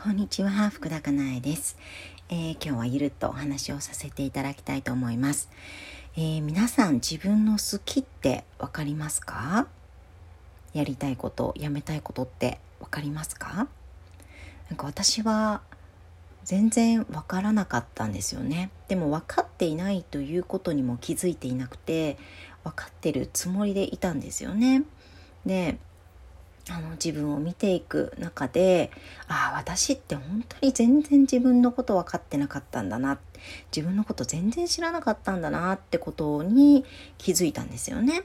こんにちは、福田かなえです、えー、今日はゆるっとお話をさせていただきたいと思います。えー、皆さん自分の好きってわかりますか？やりたいこと、やめたいことってわかりますか？なんか私は全然わからなかったんですよね。でも分かっていないということにも気づいていなくて分かってるつもりでいたんですよね。であの自分を見ていく中でああ私って本当に全然自分のこと分かってなかったんだな自分のこと全然知らなかったんだなってことに気づいたんですよね。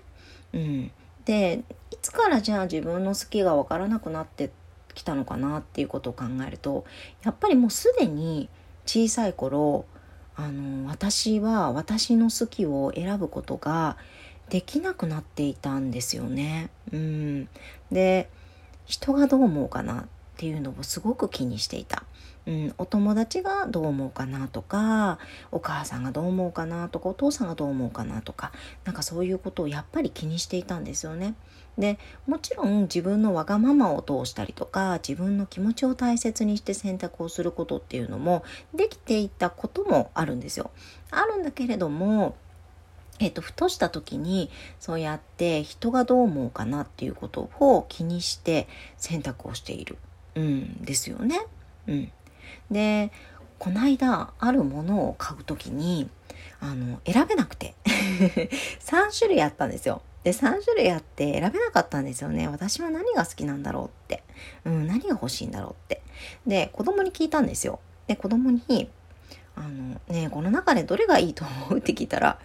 うん、でいつからじゃあ自分の好きが分からなくなってきたのかなっていうことを考えるとやっぱりもうすでに小さい頃あの私は私の好きを選ぶことができなくなっていたんですよね。うん、で人がどう思うかなっていうのをすごく気にしていた。うん、お友達がどう思うかなとかお母さんがどう思うかなとかお父さんがどう思うかなとかなんかそういうことをやっぱり気にしていたんですよね。でもちろん自分のわがままを通したりとか自分の気持ちを大切にして選択をすることっていうのもできていたこともあるんですよ。あるんだけれどもえっ、と、ふとした時にそうやって人がどう思うかなっていうことを気にして選択をしている、うんですよね。うん、でこの間あるものを買う時にあの選べなくて 3種類あったんですよ。で3種類あって選べなかったんですよね。私は何が好きなんだろうって、うん、何が欲しいんだろうって。で子供に聞いたんですよ。で子供にあのねこの中でどれがいいと思うって聞いたら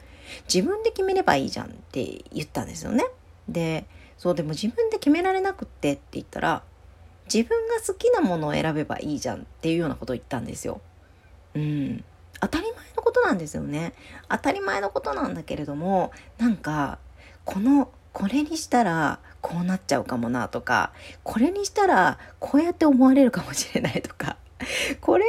自分で決めればいいじゃんって言ったんですよね。で、そうでも自分で決められなくってって言ったら、自分が好きなものを選べばいいじゃんっていうようなことを言ったんですよ。うん。当たり前のことなんですよね。当たり前のことなんだけれども、なんか、この、これにしたらこうなっちゃうかもなとか、これにしたらこうやって思われるかもしれないとか、これ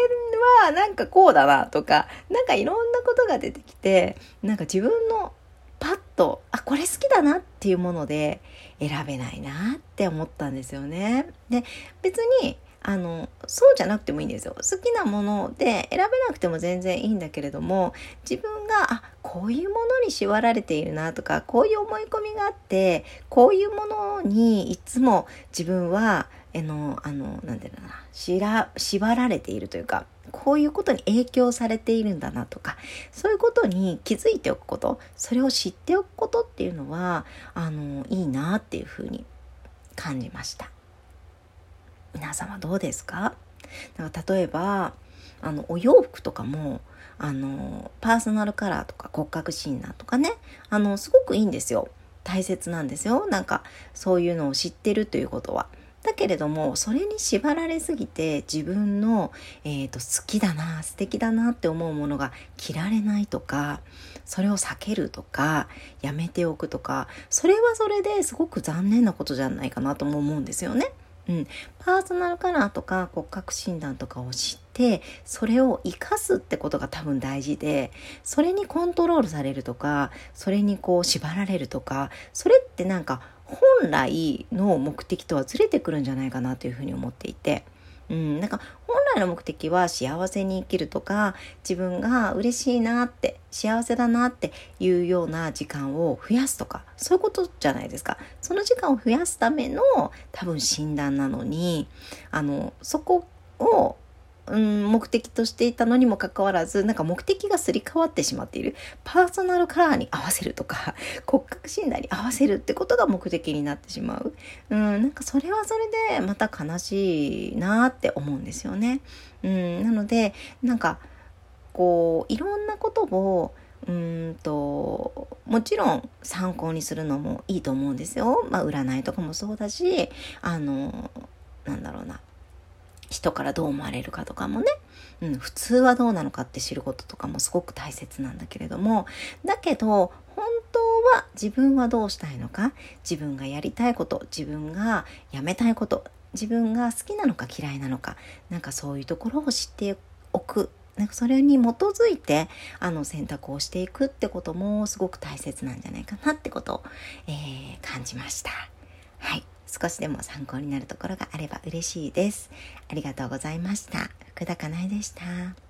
はなんかこうだなとか、なんかいろんなことが出てきて、なんか自分のパッと、あ、これ好きだなっていうもので選べないなって思ったんですよね。で、別に、あのそうじゃなくてもいいんですよ好きなもので選べなくても全然いいんだけれども自分があこういうものに縛られているなとかこういう思い込みがあってこういうものにいつも自分はえのあのなんていうのかなしら縛られているというかこういうことに影響されているんだなとかそういうことに気づいておくことそれを知っておくことっていうのはあのいいなっていうふうに感じました。皆様どうですか？なんか例えばあのお洋服とかもあのパーソナルカラーとか骨格診断とかねあのすごくいいんですよ。大切なんですよ。なんかそういうのを知ってるということは。だけれどもそれに縛られすぎて自分の、えーと、好きだな素敵だなって思うものが着られないとかそれを避けるとかやめておくとかそれはそれですごく残念なことじゃないかなとも思うんですよね。うん、パーソナルカラーとか骨格診断とかを知ってそれを生かすってことが多分大事でそれにコントロールされるとかそれにこう縛られるとかそれってなんか本来の目的とはずれてくるんじゃないかなというふうに思っていて。うん、なんか本来の目的は幸せに生きるとか自分が嬉しいなって幸せだなっていうような時間を増やすとかそういうことじゃないですかその時間を増やすための多分診断なのにあのそこをうん、目的としていたのにもかかわらずなんか目的がすり替わってしまっているパーソナルカラーに合わせるとか診断に合わせるってことが目的になってしまう、うん、なんかそれはそれでまた悲しいなって思うんですよね。うん、なのでなんかこういろんなことをうんともちろん参考にするのもいいと思うんですよ。まあ、占いとかもそうだしあのなんだろうな人からどう思われるかとかもね、うん、普通はどうなのかって知ることとかもすごく大切なんだけれどもだけどは自分はどうしたいのか？自分がやりたいこと自分がやめたいこと自分が好きなのか嫌いなのかなんかそういうところを知っておくなんかそれに基づいてあの選択をしていくってこともすごく大切なんじゃないかなってことを、えー、感じました。はい少しでも参考になるところがあれば嬉しいです。ありがとうございました。福田かなえでした。